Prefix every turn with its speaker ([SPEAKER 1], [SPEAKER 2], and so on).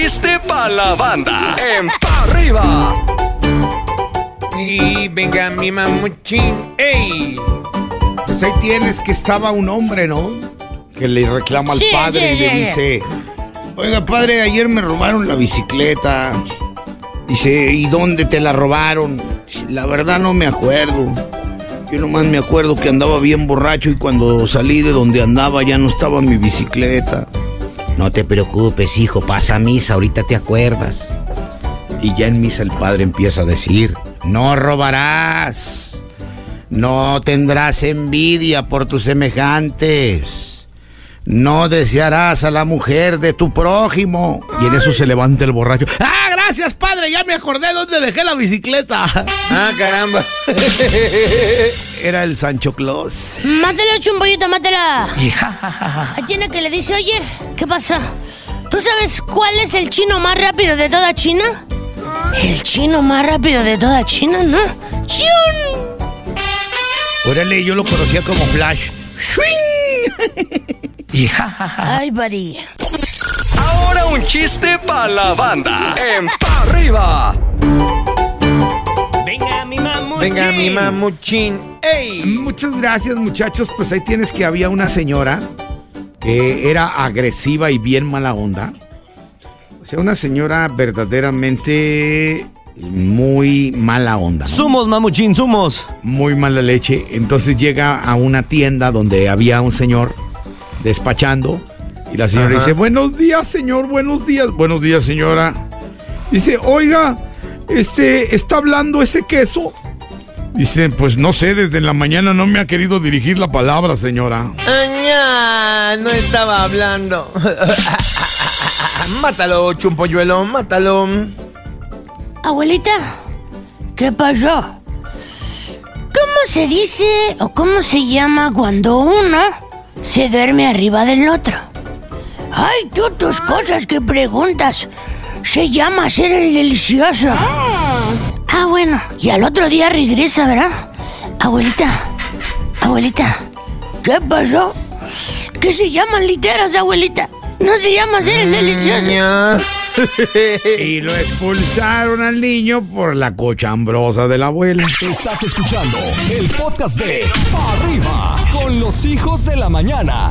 [SPEAKER 1] chiste para la banda. En pa arriba.
[SPEAKER 2] Y venga mi mamuchín. ¡Ey!
[SPEAKER 3] Pues ahí tienes que estaba un hombre, ¿no? Que le reclama al
[SPEAKER 4] Sí,
[SPEAKER 3] padre
[SPEAKER 4] sí,
[SPEAKER 3] y le
[SPEAKER 4] sí,
[SPEAKER 3] dice, oiga padre, ayer me robaron la bicicleta. Dice, ¿y dónde te la robaron? La verdad no me acuerdo. Yo nomás me acuerdo que andaba bien borracho y cuando salí de donde andaba ya no estaba mi bicicleta. No te preocupes, hijo, pasa a misa, ahorita te acuerdas. Y ya en misa el padre empieza a decir, no robarás. No tendrás envidia por tus semejantes. No desearás a la mujer de tu prójimo. Y en eso se levanta el borracho. ¡Ah, gracias, padre! Ya me acordé dónde dejé la bicicleta.
[SPEAKER 2] Ah, caramba.
[SPEAKER 3] Era el Sancho Claus.
[SPEAKER 4] Mátala, chumbollito, mátala. Ahí tiene que le dice, oye, ¿qué pasa? ¿Tú sabes cuál es el chino más rápido de toda China? El chino más rápido de toda China, ¿no? ¡Chiun!
[SPEAKER 3] Órale, yo lo conocía como Flash. ¡Shuing!
[SPEAKER 4] Ay, buddy.
[SPEAKER 1] Chiste para la banda. En pa arriba.
[SPEAKER 2] Venga mi mamuchín. Venga mi mamuchín. ¡Ey!
[SPEAKER 3] Muchas gracias, muchachos. Pues ahí tienes que había una señora que era agresiva y bien mala onda. O sea, una señora verdaderamente muy mala onda. ¿no?
[SPEAKER 5] Sumos, mamuchín, sumos.
[SPEAKER 3] Muy mala leche. Entonces llega a una tienda donde había un señor despachando. Y la señora
[SPEAKER 2] Ajá.
[SPEAKER 3] dice, buenos días, señor, buenos días. Buenos días, señora. Dice, oiga, este, ¿está hablando ese queso? Dice, pues no sé, desde la mañana no me ha querido dirigir la palabra, señora.
[SPEAKER 2] Añá, no estaba hablando. mátalo, chumpolluelo, mátalo.
[SPEAKER 4] Abuelita, ¿qué pasó? ¿Cómo se dice o cómo se llama cuando uno se duerme arriba del otro? Ay, tú tus cosas que preguntas. Se llama ser el delicioso. Ah, bueno, y al otro día regresa, ¿verdad? Abuelita, abuelita, ¿qué pasó? ¿Qué se llaman literas, abuelita? No se llama ser el delicioso.
[SPEAKER 2] Añá.
[SPEAKER 3] Y lo expulsaron al niño por la cochambrosa de la abuela.
[SPEAKER 5] Estás escuchando el podcast de Pa' Arriba con los hijos de la mañana.